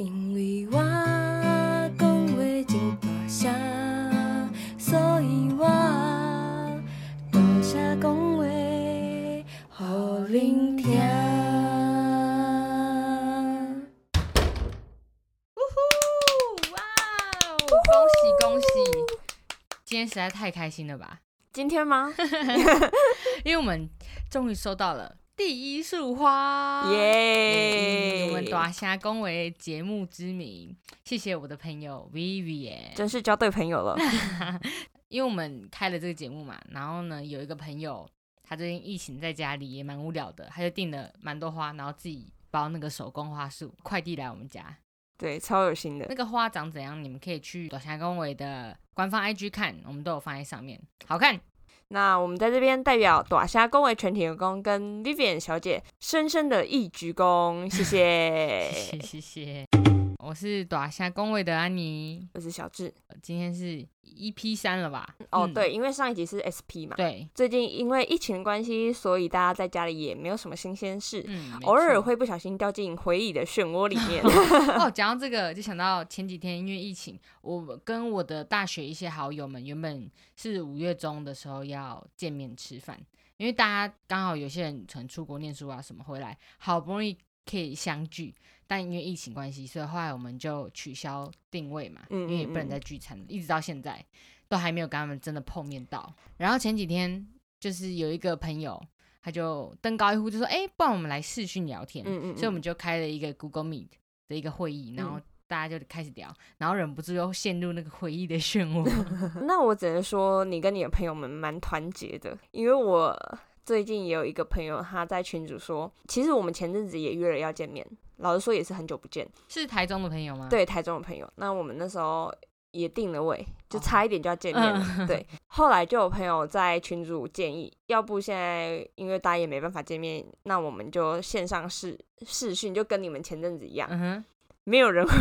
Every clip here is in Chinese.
因为我讲话真大声，所以我大声讲话，互恁听。哇哦！恭喜恭喜！今天实在太开心了吧？今天吗？因为我们终于收到了第一束花，耶！以我们大虾恭维节目之名，谢谢我的朋友 Vivian，真是交对朋友了。因为我们开了这个节目嘛，然后呢，有一个朋友他最近疫情在家里也蛮无聊的，他就订了蛮多花，然后自己包那个手工花束，快递来我们家。对，超有心的那。个花长怎样，你们可以去短霞公维的官方 IG 看，我们都有放在上面，好看。那我们在这边代表朵虾公为全体员工跟 Vivian 小姐深深的一鞠躬，谢谢。谢 谢谢谢，我是短霞公维的安妮，我是小智。今天是 EP 三了吧？哦，嗯对，因为上一集是 SP 嘛，对，最近因为疫情的关系，所以大家在家里也没有什么新鲜事，嗯，偶尔会不小心掉进回忆的漩涡里面。哦，讲到这个，就想到前几天因为疫情，我跟我的大学一些好友们原本是五月中的时候要见面吃饭，因为大家刚好有些人可能出国念书啊什么回来，好不容易可以相聚，但因为疫情关系，所以后来我们就取消定位嘛，嗯因为也不能再聚餐了，一直到现在都还没有跟他们真的碰面到。然后前几天就是有一个朋友。他就登高一呼，就说：“哎、不然我们来视讯聊天。嗯嗯所以我们就开了一个 Google Meet 的一个会议，然后嗯大家就开始聊，然后忍不住又陷入那个回忆的漩涡。那我只能说，你跟你的朋友们蛮团结的，因为我最近也有一个朋友，他在群主说，其实我们前阵子也约了要见面，老实说也是很久不见。是台中的朋友吗？，对，台中的朋友，那我们那时候也定了位，就哦差一点就要见面了。嗯对，后来就有朋友在群主建议，要不现在因为大家也没办法见面，那我们就线上视视讯，就跟你们前阵子一样，嗯哼，没有人回。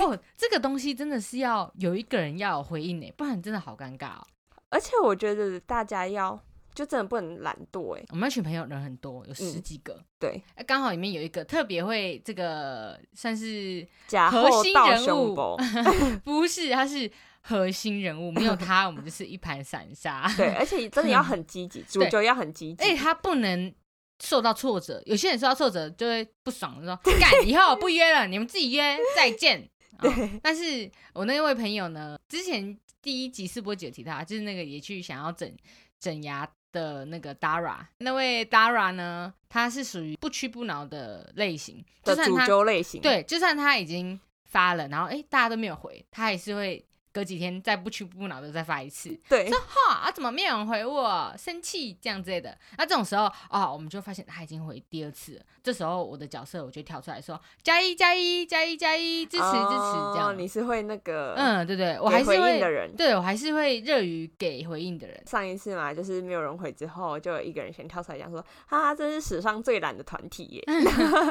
哦，这个东西真的是要有一个人要有回应呢，不然真的好尴尬哦。而且我觉得大家要就真的不能懒惰哎，我们那群朋友人很多，有十嗯几个，对，呃刚好里面有一个特别会这个算是假核心人物，不是，他是核心人物，没有他我们就是一盘散沙。对，而且真的要很积极，主对角要很积极。而且他不能受到挫折，有些人受到挫折就会不爽，就说干以后不约了，你们自己约，再见。哦但是我那位朋友呢，之前第一集试播集有提到，就是那个也去想要整整牙的那个 Dara，那位 Dara 呢，他是属于不屈不挠的类型，就的主算他揪类型，，对，就算他已经发了，然后诶大家都没有回，他还是会隔几天再不屈不挠的再发一次。对说哈啊，怎么没有人回我？生气这样之类的。那这种时候啊、我们就发现他已经回第二次了。这时候我的角色我就跳出来说加一加一加一加一，支持支持这样。哦你是会那个嗯，对对，我还是会的人。对我还是会热于给回应的人。上一次嘛，就是没有人回之后，就有一个人先跳出来讲说：“哈哈，这是史上最懒的团体耶。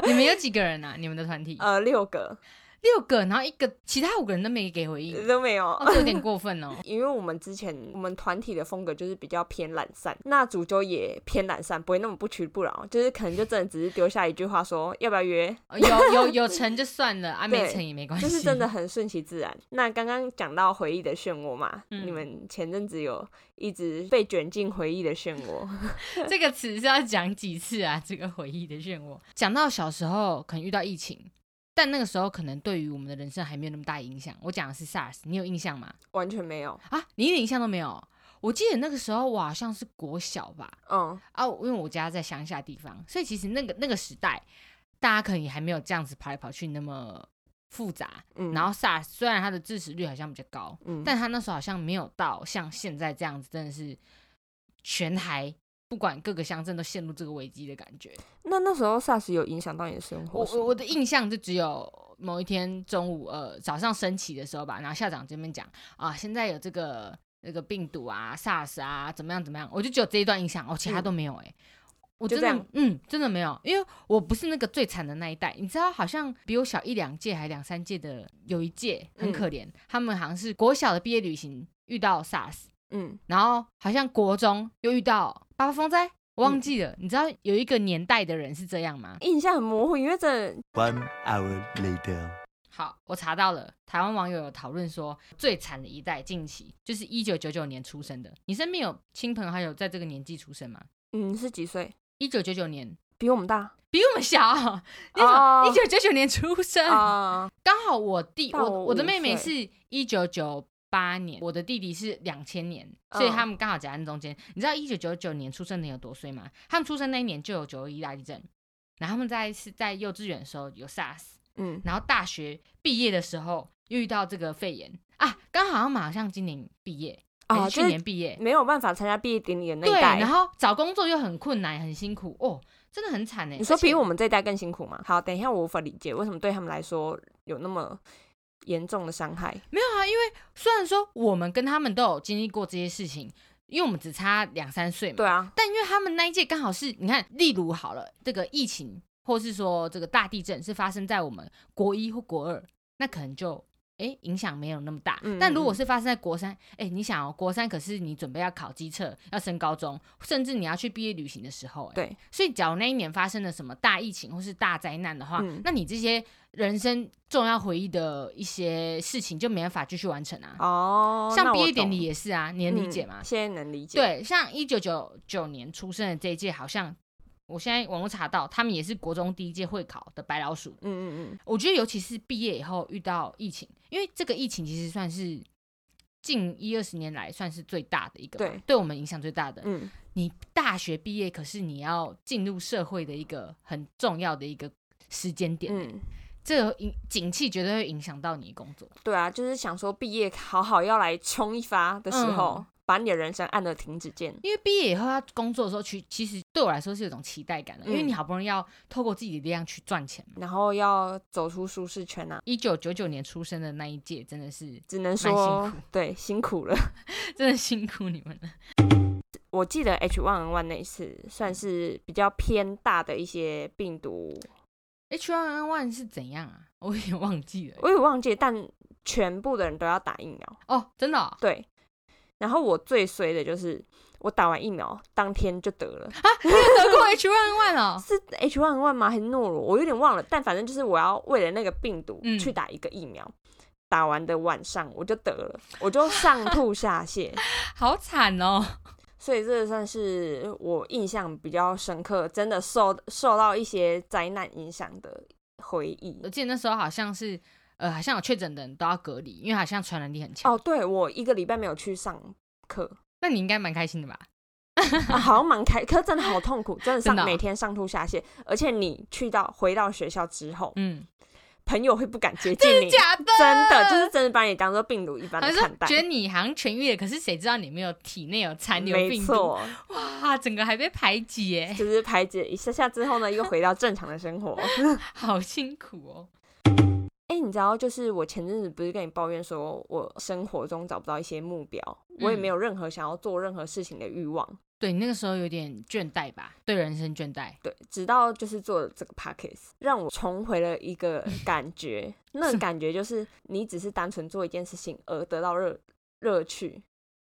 你们有几个人啊？你们的团体、呃，六个六个，然后一个其他五个人都没给回应，都没有。哦，这有点过分哦。因为我们之前我们团体的风格就是比较偏懒散，那主揪也偏懒散，不会那么不屈不挠，就是可能就真的只是丢下一句话说要不要约，哦有有有成就算了，啊 没成也没关系，就是真的很顺其自然。那刚刚讲到回忆的漩涡嘛，嗯你们前阵子有一直被卷进回忆的漩涡，这个词是要讲几次啊？这个回忆的漩涡，讲到小时候可能遇到疫情，但那个时候可能对于我们的人生还没有那么大影响。我讲的是 SARS，你有印象吗？完全没有。啊，你一点印象都没有？我记得那个时候我好像是国小吧，嗯，啊，因为我家在乡下地方，所以其实那个那个时代，大家可能也还没有这样子跑来跑去那么复杂。嗯然后 SARS 虽然它的致死率好像比较高，嗯但他那时候好像没有到像现在这样子，真的是全台不管各个乡镇都陷入这个危机的感觉。那那时候 SARS 有影响到你的生活我？我我的印象就只有某一天中午呃早上升旗的时候吧，然后校长这边讲啊，现在有这个那个病毒啊 SARS 啊怎么样怎么样，我就只有这一段印象，哦，其他都没有哎、我真的嗯，真的没有，因为我不是那个最惨的那一代，你知道，好像比我小一两届还两三届的有一届很嗯可怜，他们好像是国小的毕业旅行遇到 SARS，嗯，然后好像国中又遇到八八风灾，我忘记了。你知道有一个年代的人是这样吗？印象很模糊，因为这 One hour later. 好，我查到了，台湾网友有讨论说，最惨的一代近期就是一九九九年出生的。你身边有亲朋好友在这个年纪出生吗？嗯是几岁？一九九九年比我们大比我们小，你怎哦么一九九九年出生？啊？刚好我弟，我我我的妹妹是一九九八年，我的弟弟是两千年，所以嗯他们刚好夹在中间。你知道一九九九年出生的有多岁吗？他们出生那一年就有九二一大地震，然后他们在是在幼稚园的时候有 SARS，嗯，然后大学毕业的时候又遇到这个肺炎啊，刚好像马上今年毕业，哦去啊就是年毕业。没有办法参加毕业典礼的那，一代。然后找工作又很困难，很辛苦哦，真的很惨哎。你说比我们这一代更辛苦吗？好，等一下我无法理解为什么对他们来说有那么严重的伤害。没有啊，因为虽然说我们跟他们都有经历过这些事情，因为我们只差两三岁嘛，对啊，但因为他们那一届刚好是，你看，例如好了，这个疫情或是说这个大地震是发生在我们国一或国二，那可能就哎影响没有那么大。嗯但如果嗯是发生在国三，哎，你想哦，国三可是你准备要考机测，要升高中，甚至你要去毕业旅行的时候，哎，对，所以假如那一年发生了什么大疫情或是大灾难的话，嗯那你这些人生重要回忆的一些事情就没办法继续完成啊。哦，像毕业典礼也是啊，你能理解嗯吗？现在能理解。，对，像一九九九年出生的这一届，好像我现在网络查到，他们也是国中第一届会考的白老鼠。嗯嗯嗯，我觉得尤其是毕业以后遇到疫情，因为这个疫情其实算是近一二十年来算是最大的一个，对对我们影响最大的。嗯，你大学毕业，可是你要进入社会的一个很重要的一个时间点，嗯，这个影景气绝对会影响到你工作。对啊，就是想说毕业好好要来冲一发的时候，嗯把你的人生按了停止键。因为毕业以后他工作的时候，其其实对我来说是有种期待感的，因为嗯你好不容易要透过自己的力量去赚钱嘛。然后要走出舒适圈啊，一九九九年出生的那一届，真的是只能辛说苦对辛苦了。真的辛苦你们了。我记得 H1N1 那一次算是比较偏大的一些病毒，H1N1 是怎样啊？我有点忘记了。我也忘记，但全部的人都要打疫苗。哦，真的、哦、对，然后我最衰的就是我打完疫苗当天就得了啊，得过 H1N1 哦？是 H1N1 吗？还是诺罗？我有点忘了，但反正就是我要为了那个病毒嗯去打一个疫苗。打完的晚上我就得了，我就上吐下泻，好惨哦！所以这算是我印象比较深刻，真的受受到一些灾难影响的回忆我。记得那时候好像是，呃，好像有确诊的人都要隔离，因为好像传染力很强。哦，对我一个礼拜没有去上课，那你应该蛮开心的吧？啊、好像蛮开，可是真的好痛苦，真的上真的哦每天上吐下泻，而且你去到回到学校之后，嗯，朋友会不敢接 近你，假的，真的就是真的把你当做病毒一般的看待，觉得你好像痊愈了，可是谁知道你没有体内有残留病毒？哇，整个还被排挤耶，就是排解一下下之后呢，又回到正常的生活。好辛苦哦。哎、你知道，就是我前阵子不是跟你抱怨说，我生活中找不到一些目标，我也嗯没有任何想要做任何事情的欲望。对你那个时候有点倦怠吧，对人生倦怠。对，直到就是做了这个 podcast，让我重回了一个 感觉，那个感觉就是你只是单纯做一件事情而得到乐乐趣，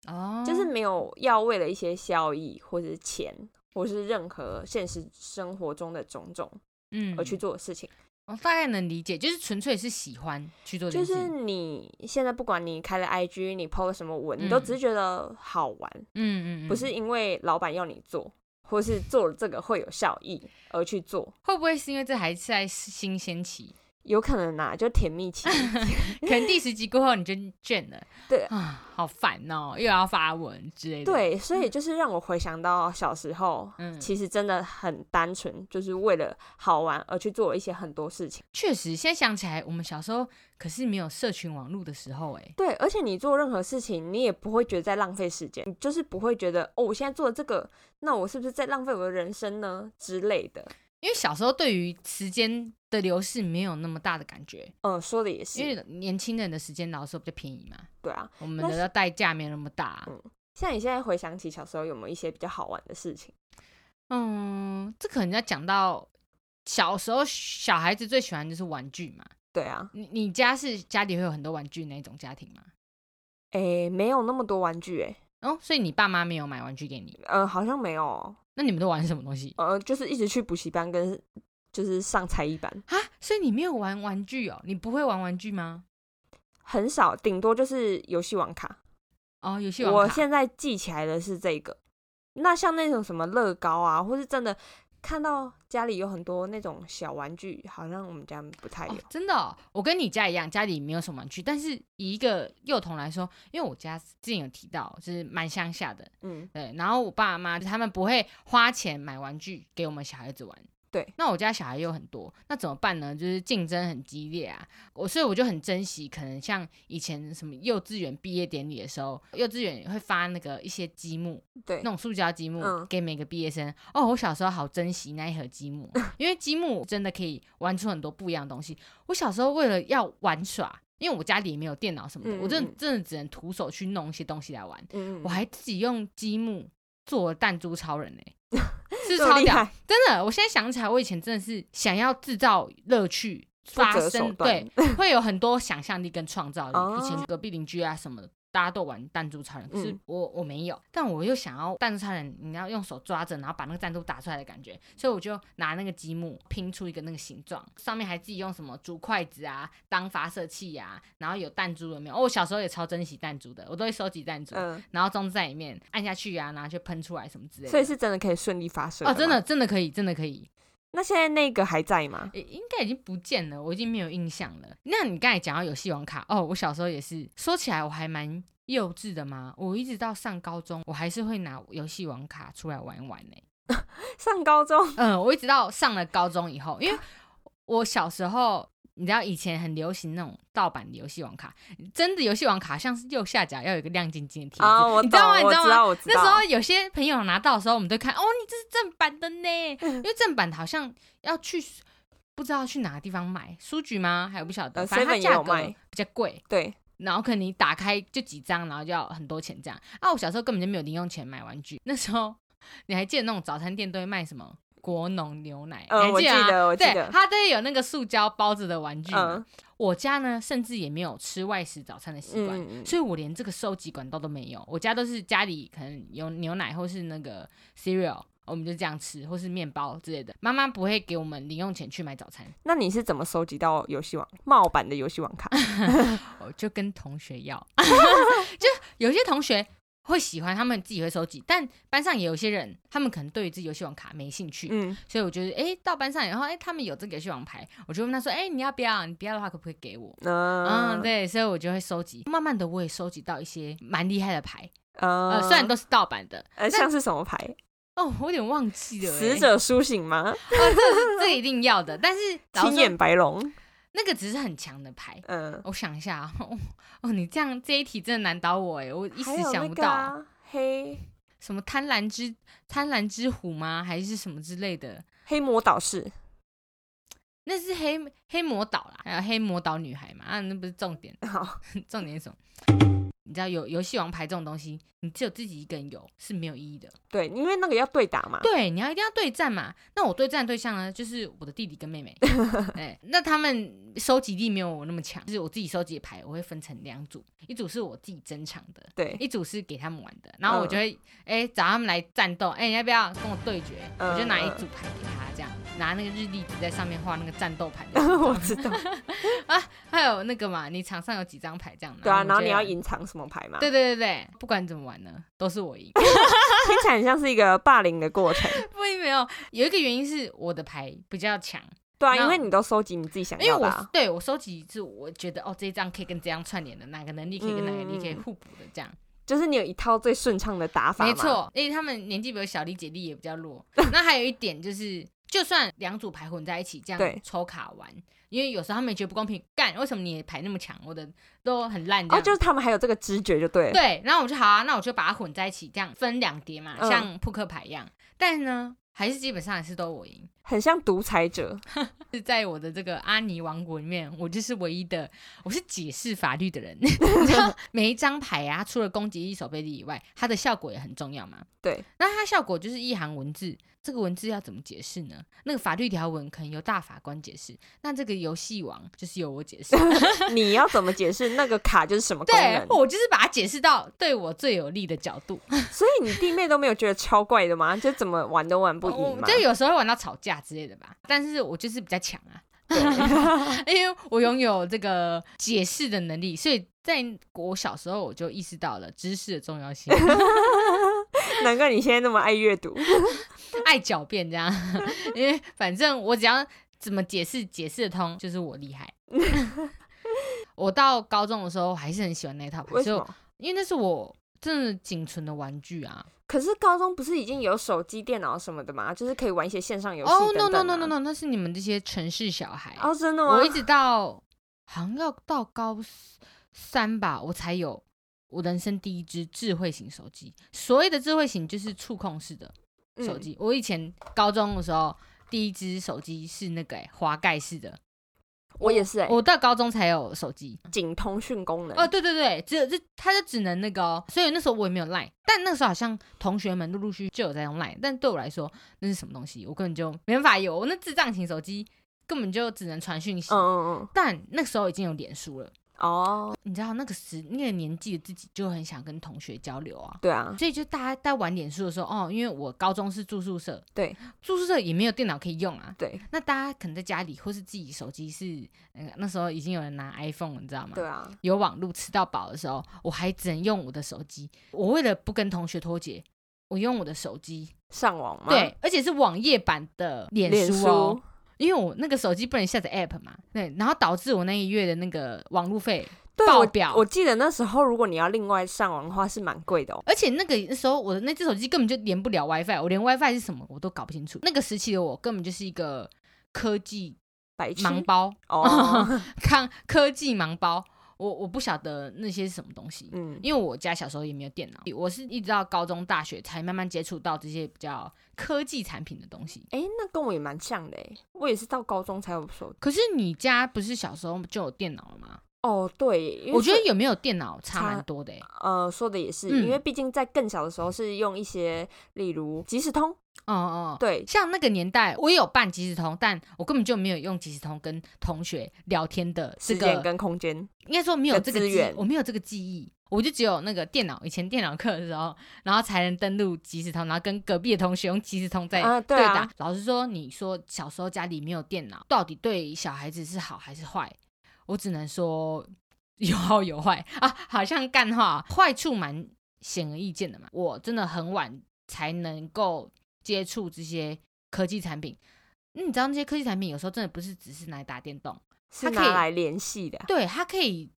哦，就是没有要为了一些效益或者是钱，或是任何现实生活中的种种嗯而去做的事情。我大概能理解，就是纯粹是喜欢去做这就是。你现在不管你开了 IG，你 PO 了什么文，你都嗯只是觉得好玩，嗯嗯嗯，不是因为老板要你做，或是做了这个会有效益而去做。会不会是因为这还是在新鲜期？有可能呐、就甜蜜期。可能第十集过后你就倦 了，对啊，好烦哦，又要发文之类的。，对，所以就是让我回想到小时候，嗯，其实真的很单纯，就是为了好玩而去做一些很多事情。确实，现在想起来，我们小时候可是没有社群网络的时候，哎，对，而且你做任何事情，你也不会觉得在浪费时间，你就是不会觉得哦，我现在做了这个，那我是不是在浪费我的人生呢之类的。因为小时候对于时间的流逝没有那么大的感觉，嗯，说的也是因，为年轻人的时间老的时候比较便宜嘛，对啊。我们的代价没有那么大。嗯像你现在回想起小时候，有没有一些比较好玩的事情？嗯，这可能要讲到小时候小孩子最喜欢就是玩具嘛。对啊，你你家是家里会有很多玩具那一种家庭吗？诶，没有那么多玩具，诶，哦，所以你爸妈没有买玩具给你？呃，好像没有哦。那你们都玩什么东西呃，就是一直去补习班跟就是上才艺班，啊？所以你没有玩玩具哦？你不会玩玩具吗？很少，顶多就是游戏网卡。哦，游戏网卡我现在记起来的是这个。那像那种什么乐高啊，或是真的看到家里有很多那种小玩具，好像我们家不太有哦。真的哦、我跟你家一样，家里没有什么玩具，但是以一个幼童来说，因为我家之前有提到，就是蛮乡下的，嗯，对，然后我爸妈他们不会花钱买玩具给我们小孩子玩。对，那我家小孩又很多，那怎么办呢？就是竞争很激烈啊，我所以我就很珍惜，可能像以前什么幼稚园毕业典礼的时候，幼稚园会发那个一些积木，对那，种塑胶积木、嗯给每个毕业生。哦，我小时候好珍惜那一盒积木，因为积木真的可以玩出很多不一样的东西。我小时候为了要玩耍，因为我家里也没有电脑什么的，嗯我真的真的只能徒手去弄一些东西来玩。嗯，我还自己用积木做了弹珠超人呢、是超屌，真的！我现在想起来，我以前真的是想要制造乐趣。发生对，会有很多想象力跟创造力。哦以前隔壁邻居啊什么的，大家都玩弹珠超人，可是嗯我我没有，但我又想要弹珠超人，你要用手抓着，然后把那个弹珠打出来的感觉，所以我就拿那个积木拼出一个那个形状，上面还自己用什么竹筷子啊当发射器啊，然后有弹珠有没有？哦，我小时候也超珍惜弹珠的，我都会收集弹珠，嗯，然后装在里面按下去啊，然后就喷出来什么之类的。所以是真的可以顺利发射哦，真的。真的可以，真的可以。那现在那个还在吗？诶应该已经不见了，我已经没有印象了。那你刚才讲到游戏王卡，哦，我小时候也是，说起来我还蛮幼稚的嘛。我一直到上高中，我还是会拿游戏王卡出来玩一玩呢、上高中，嗯，我一直到上了高中以后，因为我小时候。你知道以前很流行那种盗版的游戏王卡，真的游戏王卡像是右下角要有一个亮晶晶的贴纸，啊，你知道吗？你知道吗？那时候有些朋友拿到的时候，我们都看，哦，你这是正版的呢，因为正版的好像要去不知道去哪个地方买，书局吗？还有不晓得，呃反正它价格比较贵。对，然后可能你打开就几张，然后就要很多钱这样。啊，我小时候根本就没有零用钱买玩具。那时候你还记得那种早餐店都会卖什么国农牛奶？嗯我记得我记对得，它都有那个塑胶包子的玩具嘛。嗯我家呢，甚至也没有吃外食早餐的习惯。所以我连这个收集管道都没有。我家都是家里可能有牛奶或是那个 cereal，我们就这样吃，或是面包之类的。妈妈不会给我们零用钱去买早餐，那你是怎么收集到游戏网冒版的游戏网卡？我就跟同学要。就有些同学会喜欢，他们自己会收集，但班上也有些人，他们可能对于这游戏王卡没兴趣。嗯，所以我觉得，哎、到班上以后，哎、他们有这个游戏王牌，我就问他说，哎、你要不要？你不要的话，可不可以给我？嗯，嗯，对，所以我就会收集。慢慢的，我也收集到一些蛮厉害的牌，呃呃，虽然都是盗版的，呃，像是什么牌？哦，我有点忘记了、欸。死者苏醒吗？哦，这这一定要的，但是青眼白龙，那个只是很强的牌。嗯，我想一下啊，哦，哦你这样这一题真的难倒我哎，我一时想不到、啊黑什么贪婪之贪婪之虎吗？还是什么之类的？黑魔导士，那是黑黑魔导啦，还有黑魔导女孩嘛？啊，那不是重点，好，重点是什么？你知道有游戏王牌这种东西，你只有自己一个人有是没有意义的。对，因为那个要对打嘛，对，你要一定要对战嘛。那我对战的对象呢，就是我的弟弟跟妹妹。哎，那他们收集力没有我那么强，就是我自己收集的牌，我会分成两组，一组是我自己珍藏的，对，一组是给他们玩的。然后我嗯就会哎、找他们来战斗，哎、你要不要跟我对决？嗯我就拿一组牌给他，这样拿那个日历纸在上面画那个战斗牌。我知道，还有那个嘛，你场上有几张牌这样？对啊，然后。你要隐藏什么牌嘛？对对对对，不管怎么玩呢，都是我赢。听起来很像是一个霸凌的过程。不没有，有一个原因是我的牌比较强，对啊，因为你都收集你自己想因为我要的啊，对我收集是我觉得哦这一张可以跟这张串联的，哪个能力可以跟哪个能力可以嗯互补的这样。就是你有一套最顺畅的打法嘛。没错，因为他们年纪比我小，理解力也比较弱。那还有一点就是，就算两组牌混在一起这对样抽卡玩，因为有时候他们也觉得不公平，干为什么你的牌那么强，我的都很烂这哦，就是他们还有这个知觉就对了。对，然后我就好啊，那我就把它混在一起，这样分两叠嘛，嗯像扑克牌一样。但呢，还是基本上还是都我赢。很像独裁者。是在我的这个阿尼王国里面，我就是唯一的，我是解释法律的人。你知道每一张牌啊，除了攻击一、手背力以外，它的效果也很重要嘛。对，那它效果就是一行文字，这个文字要怎么解释呢？那个法律条文可能由大法官解释，那这个游戏王就是由我解释。你要怎么解释那个卡就是什么功对？我就是把它解释到对我最有利的角度。所以你弟妹都没有觉得超怪的吗？就怎么玩都玩不赢吗？我就有时候会玩到吵架之类的吧，但是我就是比较强啊。因为我拥有这个解释的能力，所以在我小时候我就意识到了知识的重要性，难怪你现在那么爱阅读。爱狡辩这样。因为反正我只要怎么解释解释得通，就是我厉害。我到高中的时候我还是很喜欢那套？因为那是我真的仅存的玩具啊。可是高中不是已经有手机、电脑什么的嘛？就是可以玩一些线上游戏哦、等 no 等 no 啊 no no no，那是你们这些城市小孩。哦，真的吗？我一直到好像要到高三吧，我才有我人生第一只智慧型手机。所谓的智慧型就是触控式的手嗯机。我以前高中的时候，第一只手机是那个、欸、滑盖式的，我也是哎、我到高中才有手机。仅通讯功能。哦，对对对，只有这它就只能那个、哦，所以那时候我也没有 Line，但那时候好像同学们陆陆续续就有在用 Line，但对我来说那是什么东西，我根本就没办法有，我那智障型手机根本就只能传讯息。嗯嗯嗯，但那时候已经有脸书了，哦，你知道那个时那个年纪的自己就很想跟同学交流啊，对啊，所以就大家在玩脸书的时候，哦，因为我高中是住宿舍，对，住宿舍也没有电脑可以用啊，对那大家可能在家里或是自己手机是，呃，那时候已经有人拿 iPhone，了你知道吗？对啊，有网路吃到饱的时候，我还只能用我的手机。我为了不跟同学脱节，我用我的手机，上网吗？对，而且是网页版的脸脸书哦书。因为我那个手机不能下载 app 嘛，对，然后导致我那一月的那个网路费爆表我记得那时候，如果你要另外上网的话，是蛮贵的哦。而且那个那时候我的那只手机根本就连不了 WiFi，我连 WiFi 是什么我都搞不清楚。那个时期的我根本就是一个科技盲包，哦，看科技盲包，我我不晓得那些是什么东西。嗯，因为我家小时候也没有电脑，我是一直到高中、大学才慢慢接触到这些比较科技产品的东西。哎、那跟我也蛮像的哎，我也是到高中才有手。可是你家不是小时候就有电脑了吗？哦，对，我觉得有没有电脑差差蛮多的、欸。呃说的也是，嗯因为毕竟在更小的时候是用一些，例如即时通，哦哦，对，像那个年代，我也有办即时通，但我根本就没有用即时通跟同学聊天的这个，时间跟空间，应该说没有这个资源我没有这个记忆。我就只有那个电脑，以前电脑课的时候，然后才能登录即时通，然后跟隔壁的同学用即时通在啊对对啊打。老实说，你说小时候家里没有电脑，到底对小孩子是好还是坏？我只能说有好有坏 啊，好像干话，坏处蛮显而易见的嘛。我真的很晚才能够接触这些科技产品。那你知道那些科技产品有时候真的不是只是拿来打电动，是它可以拿来联系的。对，它可以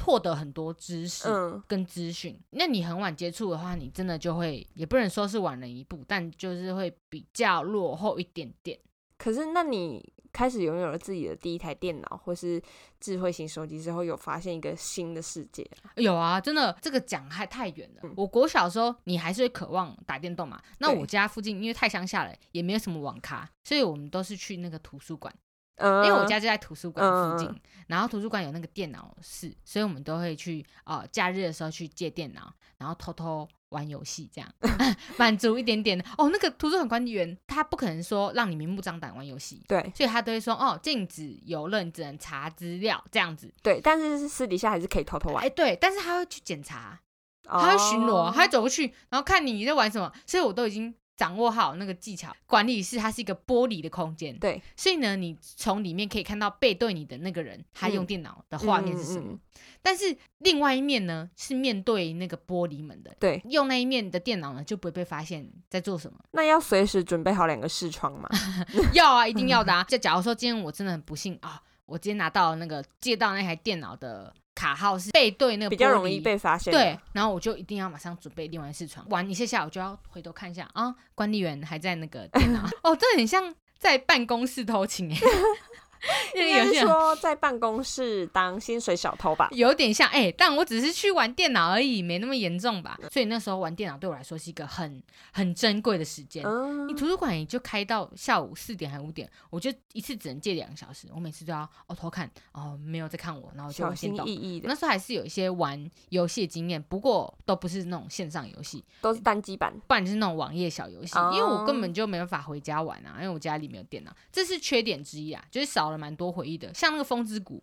获得很多知识嗯，跟资讯。那你很晚接触的话，你真的就会，也不能说是晚了一步，但就是会比较落后一点点。可是那你开始拥有了自己的第一台电脑或是智慧型手机之后，有发现一个新的世界有啊，真的，这个讲还太远了。嗯我国小的时候，你还是会渴望打电动嘛。那我家附近因为太乡下了，也没有什么网咖，所以我们都是去那个图书馆。嗯，因为我家就在图书馆附近，然后图书馆有那个电脑室，所以我们都会去呃假日的时候去借电脑，然后偷偷玩游戏，这样 满足一点点的。哦，那个图书馆管理员他不可能说让你明目张胆玩游戏，对所以他都会说哦禁止游乐，你只能查资料这样子。对，但是私底下还是可以偷偷玩哎，，对，但是他会去检查，他他会巡逻，哦他会走过去，然后看你在玩什么，所以我都已经掌握好那个技巧。管理室它是一个玻璃的空间，对，所以呢，你从里面可以看到背对你的那个人他用嗯电脑的画面是什么。嗯嗯嗯但是另外一面呢，是面对那个玻璃门的，对，用那一面的电脑呢，就不会被发现在做什么。那要随时准备好两个视窗嘛。要啊，一定要的啊！就假如说今天我真的很不幸啊，我今天拿到那个借到那台电脑的卡号是背对那个比较容易被发现。对，，然后我就一定要马上准备另外一次床，玩一下下我就要回头看一下啊，管理员还在那个电脑。哦，这很像在办公室偷情哎，那 应该是说在办公室当薪水小偷吧？有点像哎、但我只是去玩电脑而已，没那么严重吧。所以那时候玩电脑对我来说是一个很很珍贵的时间。嗯你，图书馆也就开到下午四点还五点，我就一次只能借两个小时，我每次都要哦偷看哦没有在看我，然后就小心。翼翼的，那时候还是有一些玩游戏的经验，不过都不是那种线上游戏，都是单机版。不然就是那种网页小游戏，哦因为我根本就没办法回家玩啊，因为我家里没有电脑，这是缺点之一啊，就是少了蛮多回忆的。像那个风之谷，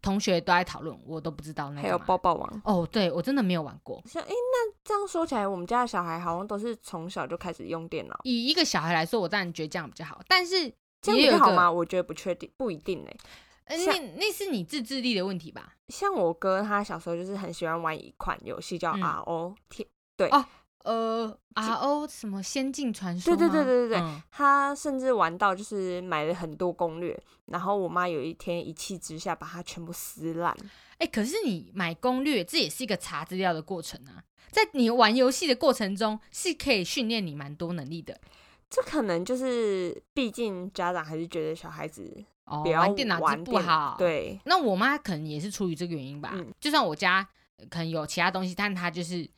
同学都在讨论，我都不知道那还有抱抱王，哦，对我真的没有玩过。像哎、那这样说起来，我们家的小孩好像都是从小就开始用电脑，以一个小孩来说，我当然觉得这样比较好，但是这样也有一个比较好吗？？我觉得不确定，不一定呢、呃，像那那是你自制力的问题吧？像我哥他小时候就是很喜欢玩一款游戏叫嗯 RO，、天哦呃，R O 什么仙境传说对？对对对对对嗯他甚至玩到就是买了很多攻略，然后我妈有一天一气之下把它全部撕烂。哎、可是你买攻略，这也是一个查资料的过程啊。在你玩游戏的过程中，是可以训练你蛮多能力的。这可能就是，毕竟家长还是觉得小孩子哦，玩电脑玩机不好。，对，那我妈可能也是出于这个原因吧。嗯就算我家呃可能有其他东西，但她就是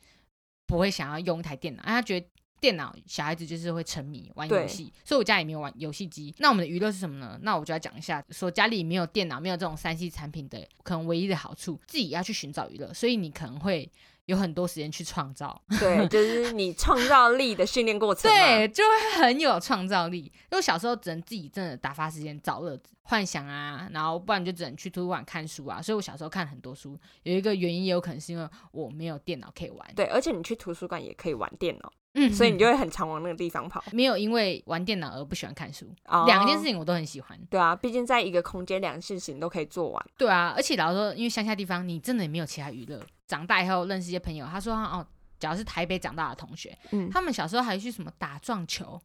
不会想要用一台电脑，啊、他觉得电脑小孩子就是会沉迷玩游戏，所以我家也没有玩游戏机。那我们的娱乐是什么呢？那我就要讲一下，说家里没有电脑，没有这种三 C 产品的，可能唯一的好处，自己要去寻找娱乐，所以你可能会有很多时间去创造。对，就是你创造力的训练过程嘛。对，就会很有创造力。因为我小时候只能自己真的打发时间找乐子、幻想啊，然后不然就只能去图书馆看书啊。所以我小时候看很多书，有一个原因也有可能是因为我没有电脑可以玩，对，而且你去图书馆也可以玩电脑，嗯所以你就会很常往那个地方跑。没有因为玩电脑而不喜欢看书。哦两件事情我都很喜欢，对啊，毕竟在一个空间，两件事情都可以做完。对啊，而且老实说，因为乡下地方你真的也没有其他娱乐。长大以后认识一些朋友，他说哦，假如是台北长大的同学，嗯，他们小时候还去什么打撞球，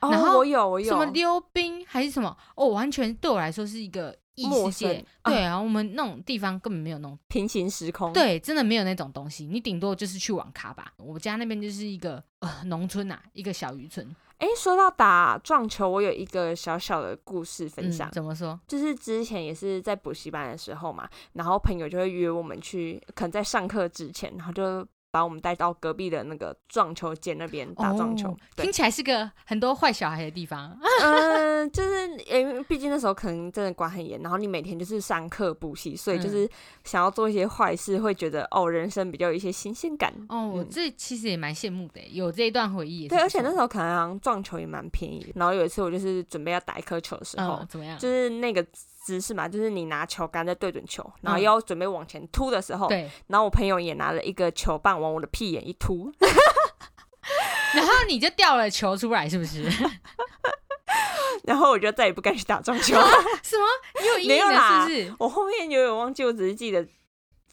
哦然后我有我有什么溜冰还是什么，哦，完全对我来说是一个异陌世界对啊，我们那种地方根本没有那种，平行时空。，对，真的没有那种东西。你顶多就是去网咖吧。我家那边就是一个呃农村啊，一个小渔村。哎，说到打撞球，我有一个小小的故事分享。嗯、怎么说？就是之前也是在补习班的时候嘛，然后朋友就会约我们去，可能在上课之前，然后就把我们带到隔壁的那个撞球间那边打撞球。哦听，起来是个很多坏小孩的地方。嗯、就是因为毕竟那时候可能真的管很严，然后你每天就是上课补习，所以嗯就是想要做一些坏事，会觉得哦，人生比较有一些新鲜感。哦，我嗯这其实也蛮羡慕的，有这一段回忆对，而且那时候可能好像撞球也蛮便宜。然后有一次我就是准备要打一颗球的时候，嗯怎么样？就是那个姿势嘛，就是你拿球杆在对准球，然后嗯要准备往前突的时候，对，然后我朋友也拿了一个球棒往我的屁眼一突，然后你就掉了球出来，是不是？然后我就再也不敢去打撞球。什么？你有阴没影了有啦是不是？我后面有点忘记，我只是记得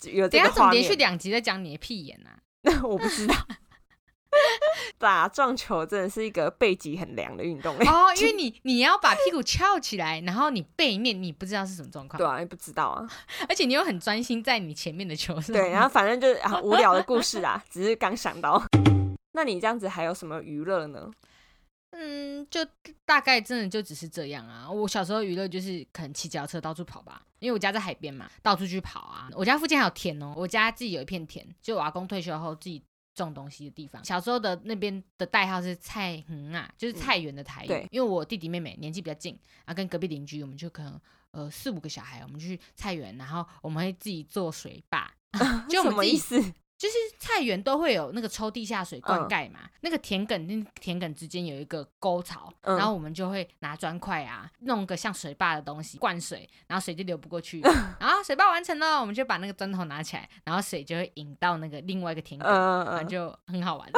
有这等一下个画面，怎么连续两集在讲你的屁眼啊？我不知道。打撞球真的是一个背脊很凉的运动，哦，因为你你要把屁股翘起来，然后你背面你不知道是什么状况，对啊，不知道啊，而且你又很专心在你前面的球上。对，然后反正就是啊无聊的故事啊，只是刚想到。那你这样子还有什么娱乐呢？嗯，就大概真的就只是这样啊。我小时候娱乐就是可能骑脚踏车到处跑吧，因为我家在海边嘛，到处去跑啊。我家附近还有田哦，我家自己有一片田，就我阿公退休后自己种东西的地方。小时候的那边的代号是菜园啊，就是菜园的台语。对因为我弟弟妹妹年纪比较近，然后跟隔壁邻居，我们就可能呃四五个小孩，我们去菜园，然后我们会自己做水坝，就我什们自己么意思？就是菜园都会有那个抽地下水灌嗯溉嘛，那个田埂跟田埂之间有一个沟槽，嗯然后我们就会拿砖块啊，弄个像水坝的东西灌水，然后水就流不过去，然 后水坝完成了，我们就把那个砖头拿起来，然后水就会引到那个另外一个田埂，嗯嗯然后就很好玩。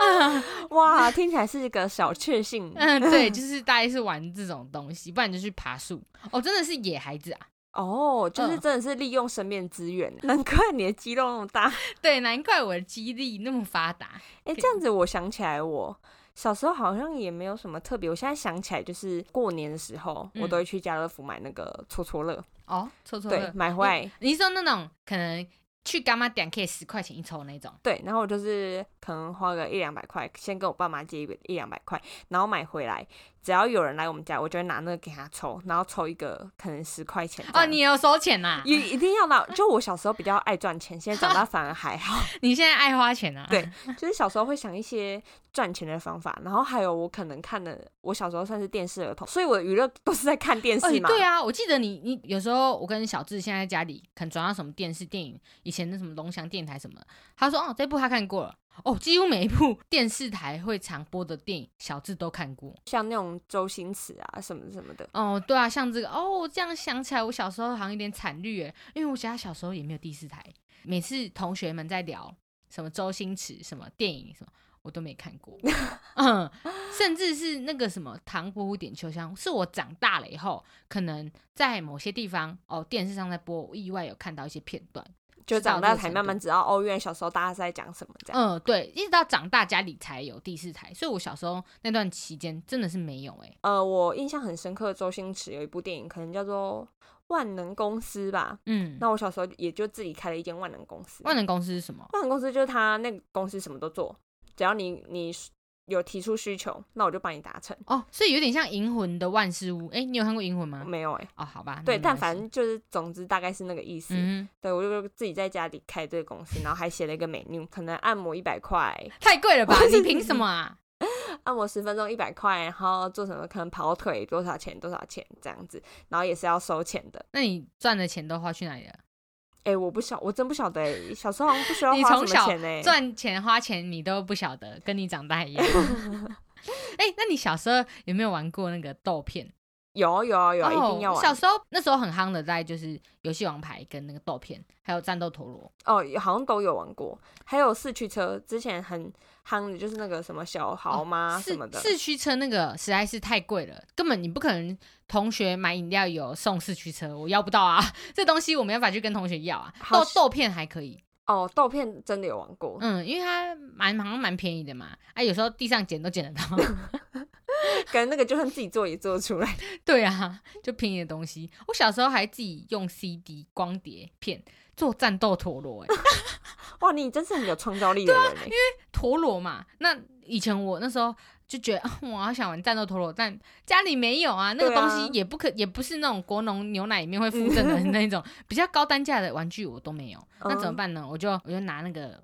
嗯，哇，听起来是一个小确幸。嗯，对，就是大概是玩这种东西，不然就去爬树。哦，真的是野孩子啊！哦，就是嗯真的是利用身边资源，难怪你的肌肉那么大。对，难怪我的肌力那么发达。哎、这样子我想起来，我小时候好像也没有什么特别。我现在想起来，就是过年的时候，嗯我都会去家乐福买那个戳戳乐，哦，搓搓乐，，买回来。你是说那种可能去干妈店可以十块钱一抽那种？对，然后我就是可能花个一两百块，先跟我爸妈借一一两百块，然后买回来，只要有人来我们家，我就会拿那个给他抽，然后抽一个可能十块钱哦，你有收钱呐、一一定要拿，就我小时候比较爱赚钱，现在长大反而还好。你现在爱花钱啊？对就是小时候会想一些赚钱的方法，然后还有我可能看的，我小时候算是电视儿童，所以我的娱乐都是在看电视哦，嘛。对啊，我记得你你有时候我跟小智现在在家里可能转到什么电视电影，以前的什么龙翔电台什么，他说哦这部他看过了，哦几乎每一部 电视台会常播的电影，小智都看过。像那种周星驰啊什么什么的，哦，对啊，像这个哦，这样想起来，我小时候好像有点惨绿诶，因为我家小时候也没有第四台，每次同学们在聊什么周星驰、什么电影什么，我都没看过，嗯，甚至是那个什么《唐伯虎点秋香》，是我长大了以后，可能在某些地方哦电视上在播，我意外有看到一些片段，就长大才慢慢知道哦，原来小时候大家是在讲什么这样。嗯，对，一直到长大家里才有第四台，所以我小时候那段期间真的是没有诶。呃，我印象很深刻，周星驰有一部电影，可能叫做《万能公司》吧。嗯，那我小时候也就自己开了一间万能公司。万能公司是什么？万能公司就是他那个公司什么都做，只要你你有提出需求，那我就帮你达成。哦，所以有点像《银魂》的万事屋。哎，你有看过《银魂》吗？没有哎、哦，好吧。对，但反正就是，总之大概是那个意思。嗯对，我就自己在家里开这个公司，然后还写了一个 menu，可能按摩一百块，太贵了吧？你凭什么啊？按摩十分钟一百块，然后做什么可能跑腿多少钱多少钱这样子，然后也是要收钱的。那你赚的钱都花去哪里了？哎、我不晓，我真不晓得哎、小时候好像不需要你花钱呢、赚钱花钱你都不晓得，跟你长大一样。哎、那你小时候有没有玩过那个豆片？有有啊有啊，一定要哦。玩。小时候那时候很夯的，大概就是游戏王牌跟那个豆片，还有战斗陀螺。哦，好像都有玩过，还有四驱车，之前很夯的就是那个什么小豪吗、四什么的。四驱车那个实在是太贵了，根本你不可能同学买饮料有送四驱车，我要不到啊！这东西我没办法去跟同学要啊。豆豆片还可以，哦，豆片真的有玩过，嗯，因为它蛮好像蛮便宜的嘛，啊，有时候地上捡都捡得到。感觉那个就算自己做也做得出来。对啊，就便宜的东西。我小时候还自己用 CD 光碟片做战斗陀螺、欸，哇，你真是很有创造力的人哎、陀螺嘛。那以前我那时候就觉得，啊我好想玩战斗陀螺，但家里没有啊，那个东西也不可，也不是那种国农牛奶里面会附赠的那种 比较高单价的玩具，我都没有。那怎么嗯办呢？我就我就拿那个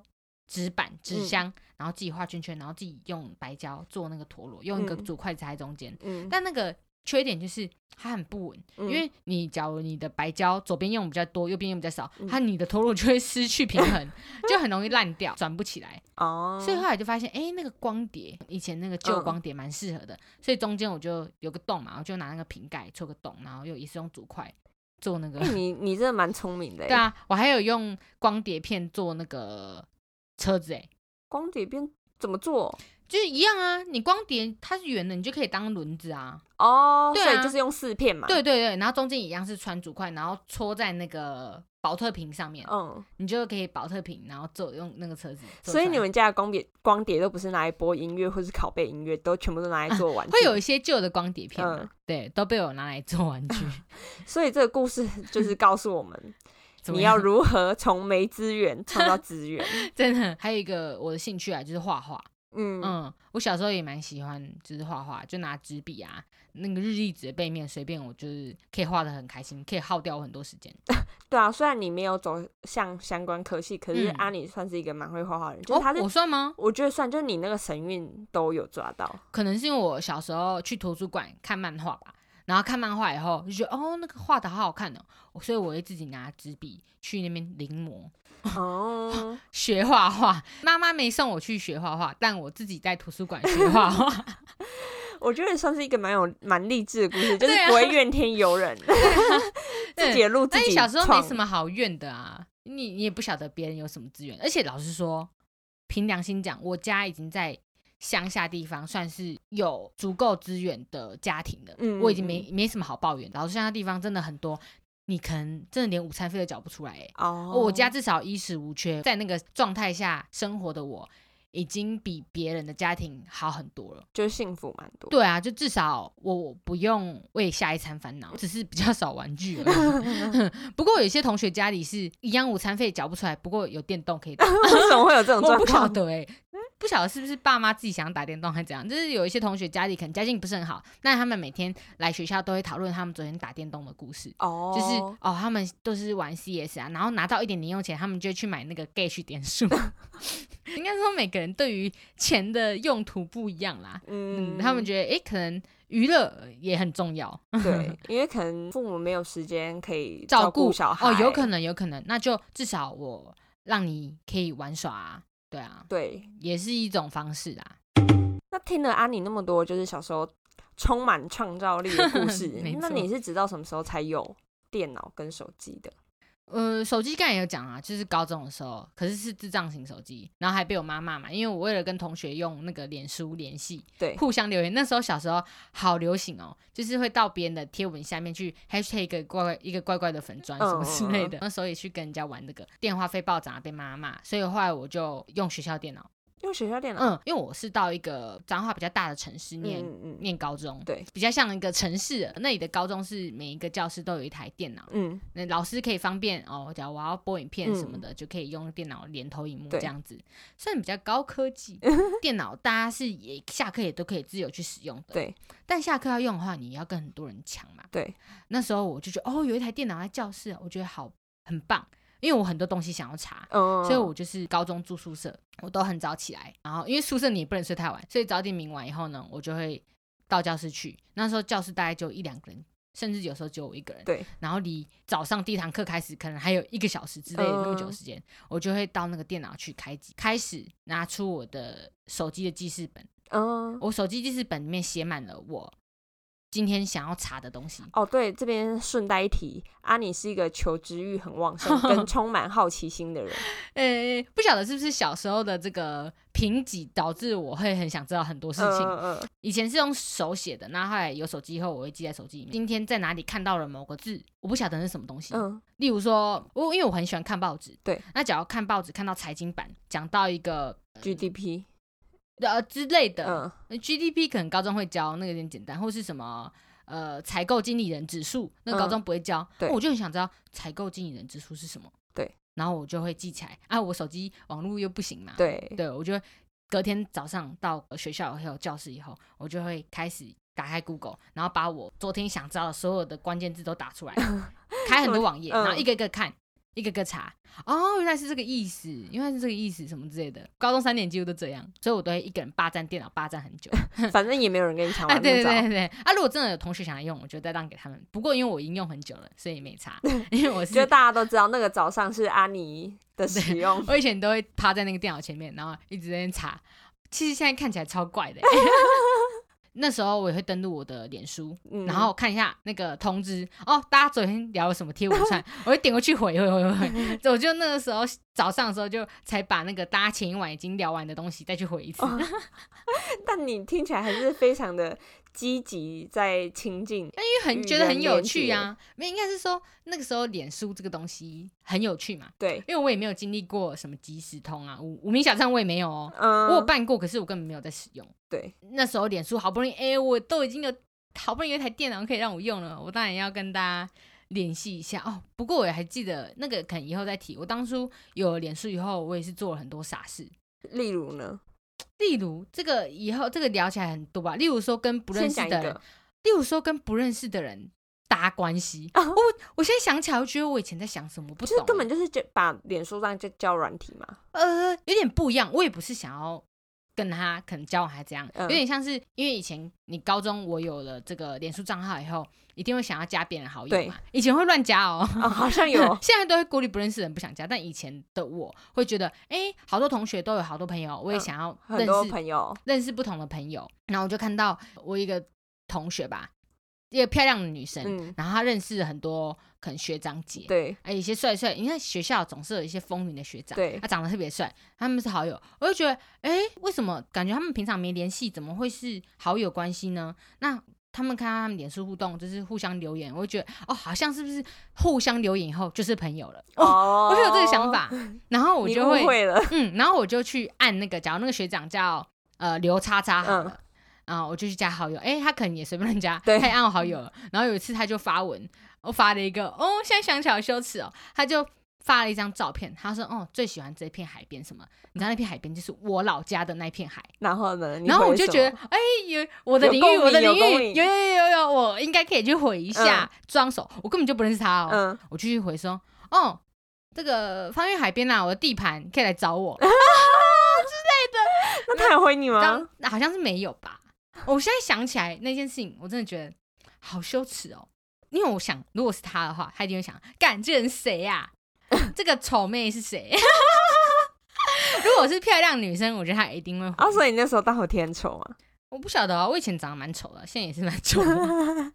纸板、纸箱，然后自己画圈圈，然后自己用白胶做那个陀螺，用一个嗯竹筷子插在中间。嗯，但那个缺点就是它很不稳，嗯因为你假如你的白胶左边用比较多，右边用比较少，嗯它你的陀螺就会失去平衡，就很容易烂掉，转不起来。哦，所以后来就发现，哎、那个光碟，以前那个旧嗯光碟蛮适合的，所以中间我就有个洞嘛，我就拿那个瓶盖戳个洞，然后又也是用竹筷做那个。哎你你真的蛮聪明的哎、对啊，我还有用光碟片做那个车子、哎，光碟片怎么做？就是一样啊，你光碟它是圆的，你就可以当轮子啊。哦，对啊所以就是用四片嘛。对，对对，然后中间一样是穿竹筷，然后戳在那个保特瓶上面，嗯，你就可以保特瓶，然后做用那个车子做出来。所以你们家的光碟光碟都不是拿来播音乐或是拷贝音乐，都全部都拿来做玩具。会有一些旧的光碟片嘛，嗯对，都被我拿来做玩具。所以这个故事就是告诉我们，怎么你要如何从没资源创造资源。真的，还有一个我的兴趣啊，就是画画。嗯嗯，我小时候也蛮喜欢，就是画画，就拿纸笔啊，那个日历纸的背面随便我就是可以画的很开心，可以耗掉我很多时间。对啊，虽然你没有走向相关科系，可是嗯阿里算是一个蛮会画画的人，就是哦他是、我算吗？我觉得算，就是你那个神韵都有抓到。可能是因为我小时候去图书馆看漫画吧，然后看漫画以后就觉得哦，那个画的好好看哦，所以我会自己拿纸笔去那边临摹哦，学画画。妈妈没送我去学画画，但我自己在图书馆学画画。我觉得算是一个蛮有蛮励志的故事，就是不会怨天尤人，自己的路自己那你小时候没创什么好怨的啊，你你也不晓得别人有什么资源，而且老实说，凭良心讲，我家已经在乡下地方算是有足够资源的家庭了，嗯我已经没没什么好抱怨。老实乡下地方真的很多，你可能真的连午餐费都缴不出来、欸，哦，我家至少衣食无缺，在那个状态下生活的我。已经比别人的家庭好很多了。就是幸福蛮多。对啊，就至少我不用为下一餐烦恼，只是比较少玩具而已。不过有些同学家里是一样午餐费缴不出来，不过有电动可以打。为什么会有这种 我不晓状况？得哎、不晓得是不是爸妈自己想打电动还是怎样，就是有一些同学家里可能家境不是很好，那他们每天来学校都会讨论他们昨天打电动的故事。哦，就是哦，他们都是玩 CS 啊，然后拿到一点零用钱，他们就去买那个 Gage 点数。应该说每个人对于钱的用途不一样啦。嗯，嗯，他们觉得诶，可能娱乐也很重要，对，因为可能父母没有时间可以照顾小孩，哦，有可能，有可能，那就至少我让你可以玩耍啊，对啊，对。也是一种方式啊。那听了安妮那么多，就是小时候充满创造力的故事，那你是直到什么时候才有电脑跟手机的？呃，手机刚才有讲啊，就是高中的时候，可是是智障型手机，然后还被我妈骂嘛，因为我为了跟同学用那个脸书联系，对，互相留言。那时候小时候好流行哦，就是会到别人的贴文下面去 hashtag 一个怪怪一个怪怪的粉砖什么之类的。那时候也去跟人家玩那个电话费暴涨啊，被妈骂，所以后来我就用学校电脑。用学校电脑，嗯，因为我是到一个彰化比较大的城市念、嗯嗯念高中，对，比较像一个城市。那里的高中是每一个教室都有一台电脑，嗯，那老师可以方便哦，假如我要播影片什么的，就可以用电脑连投影幕对这样子，算比较高科技。电脑大家是也下课也都可以自由去使用的，。对但下课要用的话，你要跟很多人抢嘛。对，那时候我就觉得哦，有一台电脑在教室，我觉得好很棒，因为我很多东西想要查。嗯，所以我就是高中住宿舍，我都很早起来，然后因为宿舍你也不能睡太晚，所以早点名完以后呢，我就会到教室去。那时候教室大概就一两个人，甚至有时候只有我一个人。对，然后离早上第一堂课开始，可能还有一个小时之类的那么久时间，我就会到那个电脑去开机，开始拿出我的手机的记事本。嗯，我手机记事本里面写满了我今天想要查的东西。哦，对，这边顺带一提，阿你是一个求知欲很旺盛 跟充满好奇心的人，呃，不晓得是不是小时候的这个贫瘠导致我会很想知道很多事情。嗯嗯以前是用手写的，那后来有手机以后，我会记在手机里面。今天在哪里看到了某个字，我不晓得是什么东西。嗯例如说，我因为我很喜欢看报纸，对，那只要看报纸看到财经版讲到一个嗯，GDP，呃之类的、GDP，可能高中会教，那个有点简单，或是什么呃采购经理人指数，那个高中不会教，对。我就很想知道采购经理人指数是什么。对，然后我就会记起来啊，我手机网络又不行嘛，对，对，我就会隔天早上到学校还有教室以后，我就会开始打开 Google，然后把我昨天想知道的所有的关键字都打出来，开很多网页，嗯然后一个一个看，一个个查。哦，原来是这个意思，原来是这个意思，什么之类的。高中三年几乎都这样，所以我都会一个人霸占电脑，霸占很久。反正也没有人跟你抢哎，完对对对对，啊，如果真的有同学想要用，我就再让给他们。不过因为我已经用很久了，所以没查，因为我是就大家都知道那个早上是阿尼的使用，我以前都会趴在那个电脑前面，然后一直在那查。其实现在看起来超怪的欸。那时候我也会登录我的脸书，嗯然后看一下那个通知哦，大家昨天聊了什么贴文串，我会点过去回回回回。我就那个时候早上的时候就才把那个大家前一晚已经聊完的东西再去回一次。哦 但你听起来还是非常的积极在亲近，那因为很觉得很有趣啊，没应该是说那个时候脸书这个东西很有趣嘛，对，因为我也没有经历过什么即时通啊，无无名小站我也没有哦，嗯，我有办过，可是我根本没有在使用。对，那时候脸书好不容易，哎、我都已经有好不容易有一台电脑可以让我用了，我当然要跟大家联系一下哦。不过我也还记得那个，可能以后再提。我当初有了脸书以后，我也是做了很多傻事，例如呢，例如这个以后这个聊起来很多吧，例如说跟不认先识的例如说跟不认识的人搭关系。啊我我现在想起来，我觉得我以前在想什么，我不懂欸，就是根本就是就把脸书上就交软体嘛，呃，有点不一样。我也不是想要跟他可能交往还这样，嗯有点像是因为以前你高中我有了这个脸书账号以后，一定会想要加别人好友对嘛。以前会乱加哦。哦，好像有 现在都会孤立不认识的人不想加，但以前的我会觉得，哎、好多同学都有好多朋友，我也嗯想要认识、朋友，认识不同的朋友。然后我就看到我一个同学吧，一个漂亮的女生，嗯，然后她认识很多可能学长姐，对，哎，有些帅帅，因为学校总是有一些风云的学长，对他长得特别帅，他们是好友，我就觉得，哎，为什么感觉他们平常没联系，怎么会是好友关系呢？那他们看到他们脸书互动，就是互相留言，我就觉得，哦，好像是不是互相留言以后就是朋友了？哦 我就有这个想，法，然后我你就会，会了，嗯，然后我就去按那个，假如那个学长叫呃刘叉叉好了。啊、我就去加好友，哎、他可能也随便乱加，对他也按我好友了。然后有一次他就发文，我发了一个，哦，现在想起来好羞耻哦，他就发了一张照片，他说：“哦，最喜欢这片海边什么？你知道那片海边就是我老家的那片海。然后呢？”然后我就觉得，哎、有我的领域，我的领域，有有有有有有，我应该可以去回一下，装手。我根本就不认识他哦，嗯，我继续回说：“哦，这个方圆海边啊，我的地盘可以来找我 之类的。”那他有回你吗？当好像是没有吧。我现在想起来那件事情，我真的觉得好羞耻哦。因为我想，如果是他的话，他一定会想，干这人谁呀、这个丑妹是谁？如果是漂亮女生，我觉得她一定会回。啊，所以你那时候大好天丑啊？我不晓得啊，我以前长得蛮丑的，现在也是蛮丑的。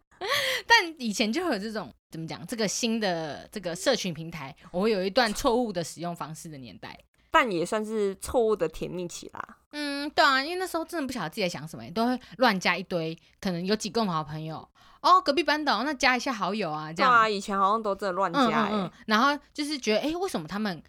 但以前就会有这种怎么讲，这个新的这个社群平台，我会有一段错误的使用方式的年代。但也算是错误的甜蜜期啦。嗯，对啊，因为那时候真的不晓得自己在想什么，都会乱加一堆，可能有几个好朋友哦，隔壁班的哦、那加一下好友啊，这样。对啊，以前好像都真的乱嗯加、欸，嗯嗯，然后就是觉得，哎、为什么他们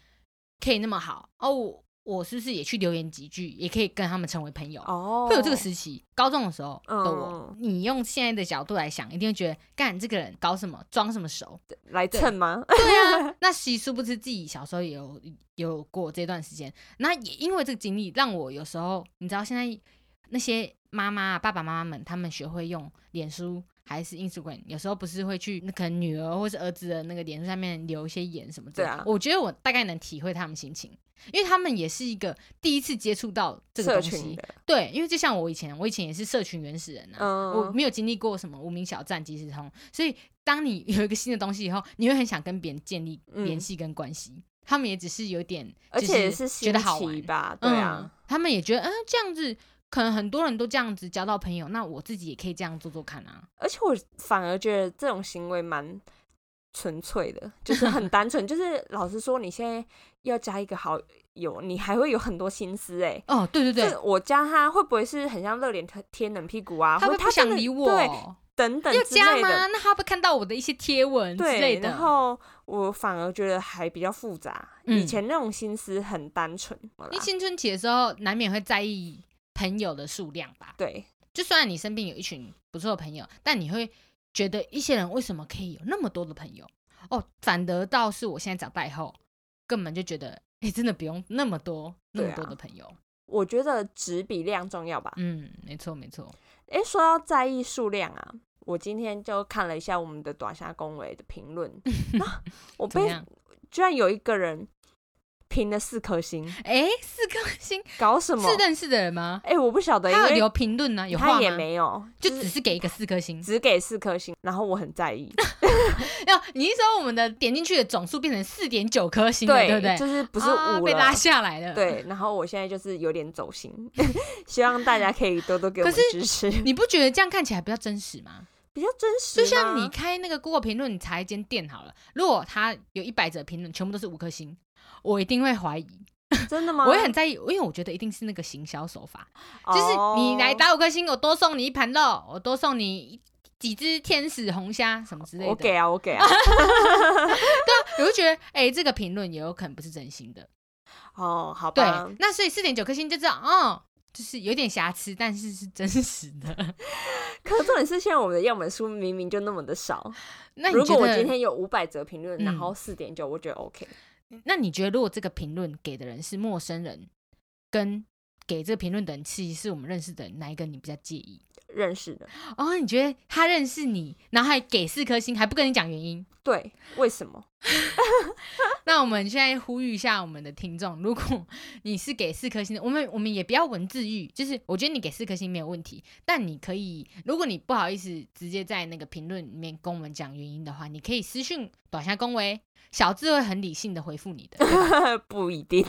可以那么好？哦，我我是不是也去留言几句，也可以跟他们成为朋友？哦，会有这个时期，高中的时候的我，嗯你用现在的角度来想，一定会觉得，干这个人搞什么，装什么熟？来蹭吗？对啊，那其实殊不知自己小时候也有有过这段时间，那也因为这个经历，让我有时候你知道，现在那些妈妈、爸爸妈妈们，他们学会用脸书还是 Instagram，有时候不是会去那可能女儿或是儿子的那个脸书上面留一些言什么的。对啊我觉得我大概能体会他们心情，因为他们也是一个第一次接触到这个社东西。对，因为就像我以前，我以前也是社群原始人啊，嗯我没有经历过什么无名小站、即时通，所以当你 有一个新的东西以后，你会很想跟别人建立嗯联系跟关系。他们也只是有点，而且是新觉得好玩奇，吧？对嗯啊，，他们也觉得，嗯，这样子可能很多人都这样子交到朋友，那我自己也可以这样做做看啊。而且我反而觉得这种行为蛮纯粹的，就是很单纯。就是老实说，你现在要加一个好友，你还会有很多心思哎、哦，对对对，我加他会不会是很像热脸贴贴冷屁股啊？他会不想理我，对，等等要加吗？那他会看到我的一些贴文之类，的？然后我反而觉得还比较复杂。嗯以前那种心思很单纯，好啦因为青春期的时候，难免会在意朋友的数量吧。对，就虽然你身边有一群不错的朋友，但你会觉得一些人为什么可以有那么多的朋友？哦，反得到是我现在长大以后，根本就觉得，哎、真的不用那么多那么多的朋友。我觉得质比量重要吧。嗯，没错没错。诶，说到在意数量啊，我今天就看了一下我们的短下恭维的评论，啊我被？居然有一个人评了四颗星，哎、四颗星搞什么？是认识的人吗？哎、我不晓得，他有留评论呢，有话？他也没有，就只是给一个四颗星。只给四颗星，然后我很在意，要你是说我们的点进去的总数变成四点九颗星了，对不对？就是不是五。啊被拉下来了。，对，然后我现在就是有点走心，希望大家可以多多给我支持，你不觉得这样看起来比较真实吗？比较真实。就像你开那个 Google 评论，你查一间店好了，如果它有一百则评论，全部都是五颗星，我一定会怀疑，真的吗？我也很在意，因为我觉得一定是那个行销手法，就是你来哦打五颗星，我多送你一盘肉，我多送你几只天使红虾什么之类的。我给啊，我给啊。对啊我就觉得，哎、这个评论也有可能不是真心的。哦，好对吧。，那所以四点九颗星就知道，哦，就是有点瑕疵，但是是真实的。可是重点是，现在我们的样本数明明就那么的少。那如果我今天有五百则评论，嗯然后四点九，我觉得 OK。那你觉得，如果这个评论给的人是陌生人，跟给这个评论的人其实是我们认识的人，哪一个你比较介意？认识的，哦，你觉得他认识你，然后还给四颗星，还不跟你讲原因？对，为什么？那我们现在呼吁一下我们的听众，如果你是给四颗星的，我们我们也不要文字狱，就是我觉得你给四颗星没有问题，但你可以，如果你不好意思直接在那个评论里面跟我们讲原因的话，你可以私信短下恭维，小智会很理性的回复你的，不一定。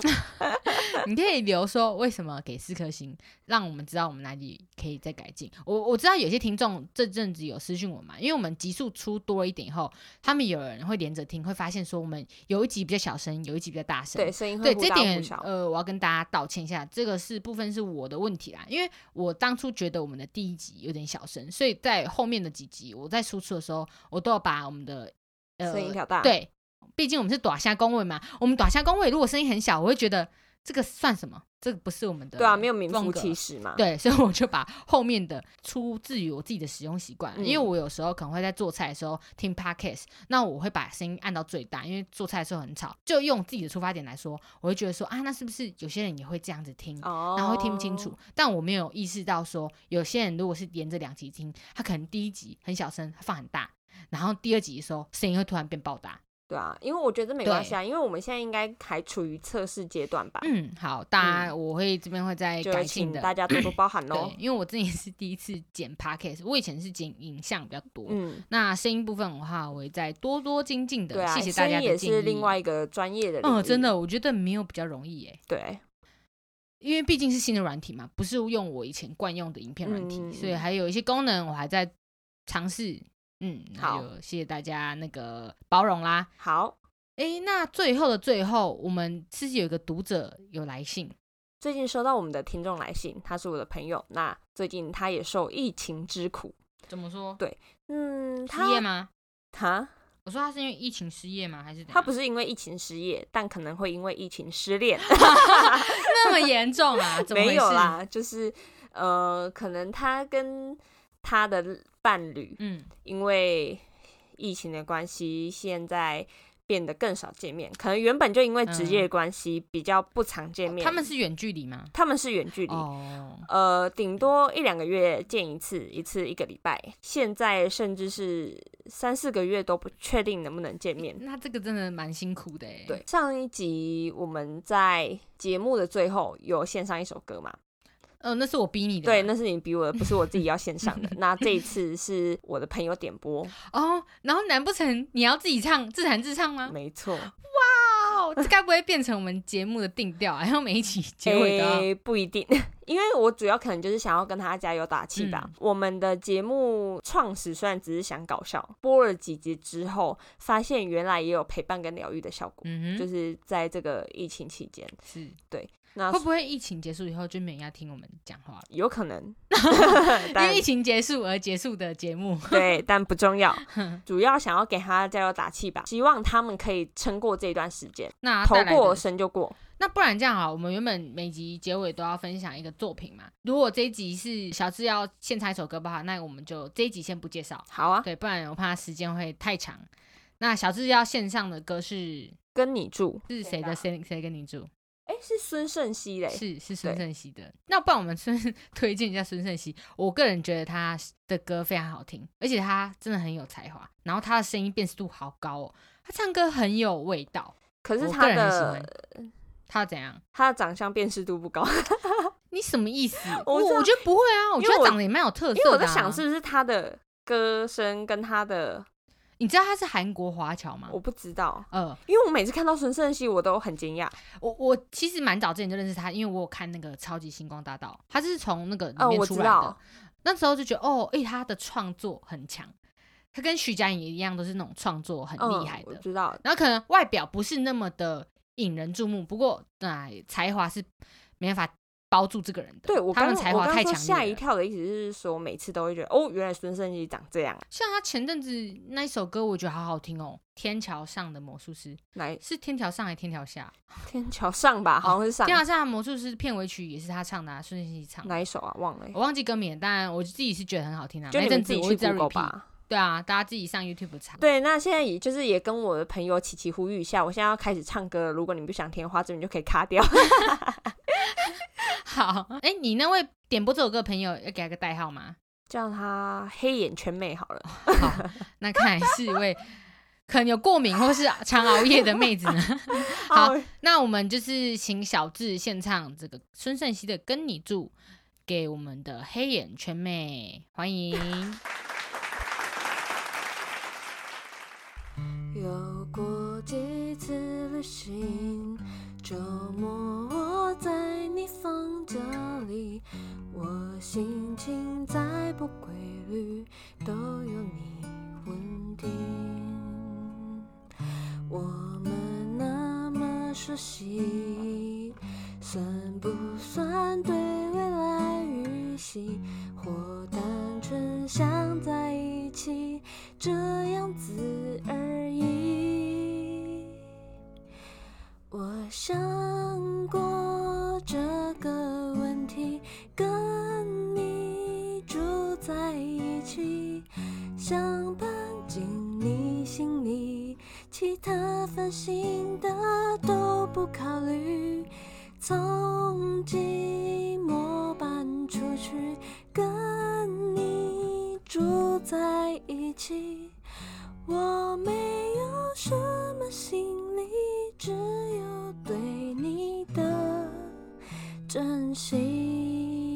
你可以留说为什么给四颗星，让我们知道我们哪里可以再改进。我我知道有些听众这阵子有私讯我嘛，因为我们集数出多一点以后，他们有人会连着听，会发现说我们有一集比较小声，有一集比较大声。对，声音会对这点。呃，我要跟大家道歉一下，这个是部分是我的问题啦，因为我当初觉得我们的第一集有点小声，所以在后面的几集我在输出的时候，我都要把我们的呃声音调大。，对，毕竟我们是短下工位嘛，我们短下工位如果声音很小，我会觉得这个算什么？这个不是我们的对啊，没有名副其实嘛。对，所以我就把后面的出自于我自己的使用习惯，嗯因为我有时候可能会在做菜的时候听 podcast，那我会把声音按到最大，因为做菜的时候很吵。就用自己的出发点来说，我会觉得说啊，那是不是有些人也会这样子听？哦，然后会听不清楚，但我没有意识到说，有些人如果是连着两集听，他可能第一集很小声，他放很大，然后第二集的时候声音会突然变爆大。对啊，因为我觉得没关系啊，因为我们现在应该还处于测试阶段吧，嗯，好，大家我会这边会再改进的。大家多多包涵喽 对。，因为我自己是第一次剪 podcast，我以前是剪影像比较多，嗯，那声音部分的话，我会再多多精进的。对啊，谢谢大家也的建议。是另外一个专业的。嗯，真的，我觉得没有比较容易诶，对，因为毕竟是新的软体嘛，不是用我以前惯用的影片软体，嗯所以还有一些功能我还在尝试。嗯，好谢谢大家那个包容啦。好。哎，那最后的最后，我们自己有一个读者有来信，最近收到我们的听众来信，他是我的朋友。那最近他也受疫情之苦，怎么说？对嗯，失他业吗？他我说他是因为疫情失业吗？还是他不是是因为疫情失业，但可能会因为疫情失恋。那么严重啊？怎么回没有事？啦，就是呃，可能他跟他的伴侣嗯，因为疫情的关系，现在变得更少见面。可能原本就因为职业关系、比较不常见面。嗯他们是远距离吗？他们是远距离。哦，呃，顶多一两个月见一次，一次一个礼拜。现在甚至是三四个月都不确定能不能见面。那这个真的蛮辛苦的哎。对，，上一集我们在节目的最后有献上一首歌嘛？呃，那是我逼你的。对，那是你逼我的，不是我自己要献上的。那这一次是我的朋友点播，哦，然后难不成你要自己唱自弹自唱吗？没错。哇，这该不会变成我们节目的定调啊？然后每一期结尾都要不一定，因为我主要可能就是想要跟他加油打气吧。嗯我们的节目创始虽然只是想搞笑，播了几集之后，发现原来也有陪伴跟疗愈的效果，嗯哼，就是在这个疫情期间。是那会不会疫情结束以后就没人要听我们讲话了？有可能，因为疫情结束而结束的节目。对，但不重要，主要想要给他加油打气吧，希望他们可以撑过这段时间，那头过的身就过。那不然这样好，我们原本每集结尾都要分享一个作品嘛。如果这一集是小智要献唱一首歌不好，那我们就这一集先不介绍，好啊，对，不然我怕时间会太长。那小智要献上的歌是跟你住，是谁的？谁谁跟你住？哎，是孙胜熙嘞，是是孙对盛熙的。那不然我们孙 推荐一下孙胜熙。我个人觉得他的歌非常好听，而且他真的很有才华，然后他的声音辨识度好高哦，他唱歌很有味道。可是他的他怎样？他的长相辨识度不高，你什么意思？我我我觉得不会啊，我觉得长得也蛮有特色的、啊。因为我在想是不是他的歌声跟他的你知道他是韩国华侨吗？我不知道，呃，因为我每次看到孙胜熙我都很惊讶。我我其实蛮早之前就认识他，因为我有看那个《超级星光大道》，他是从那个里哦，面出来的。那时候就觉得哦，诶、他的创作很强，他跟徐佳莹一样，都是那种创作很厉害嗯、我的。知道，然后可能外表不是那么的引人注目，不过哎，才华是没办法包住这个人的。对我刚他们才华太强吓一。跳的意思是说，每次都会觉得哦，原来孙盛熙长这样，像他前阵子那一首歌，我觉得好好听哦，《天桥上的魔术师》来是天桥上还是天桥下？天桥上吧，好像是上天桥上的魔术师片尾曲也是他唱的、啊，孙盛熙唱的。哪一首啊？忘了欸，我忘记歌名了，但我自己是觉得很好听啊。就你那阵子们自己去我一直在 Google repeat。吧。对啊，大家自己上 YouTube 查。对，那现在也就是也跟我的朋友琪琪呼吁一下，我现在要开始唱歌了。如果你不想听的话，这边就可以卡掉。好，哎、你那位点播这首歌的朋友要给他个代号吗？叫他黑眼圈妹好了。好，那看来是一位可能有过敏或是常熬夜的妹子呢。好，那我们就是请小智献唱这个孙盛熙的《跟你住》给我们的黑眼圈妹，欢迎。有过几次旅行，周末我在你房间里，我心情再不规律，都有你稳定。我们那么熟悉，算不算对未来预习？心。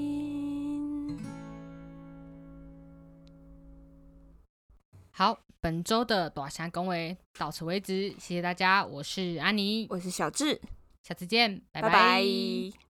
好，本周的短霞恭维到此为止，谢谢大家，我是安妮，我是小智，下次见，拜。拜拜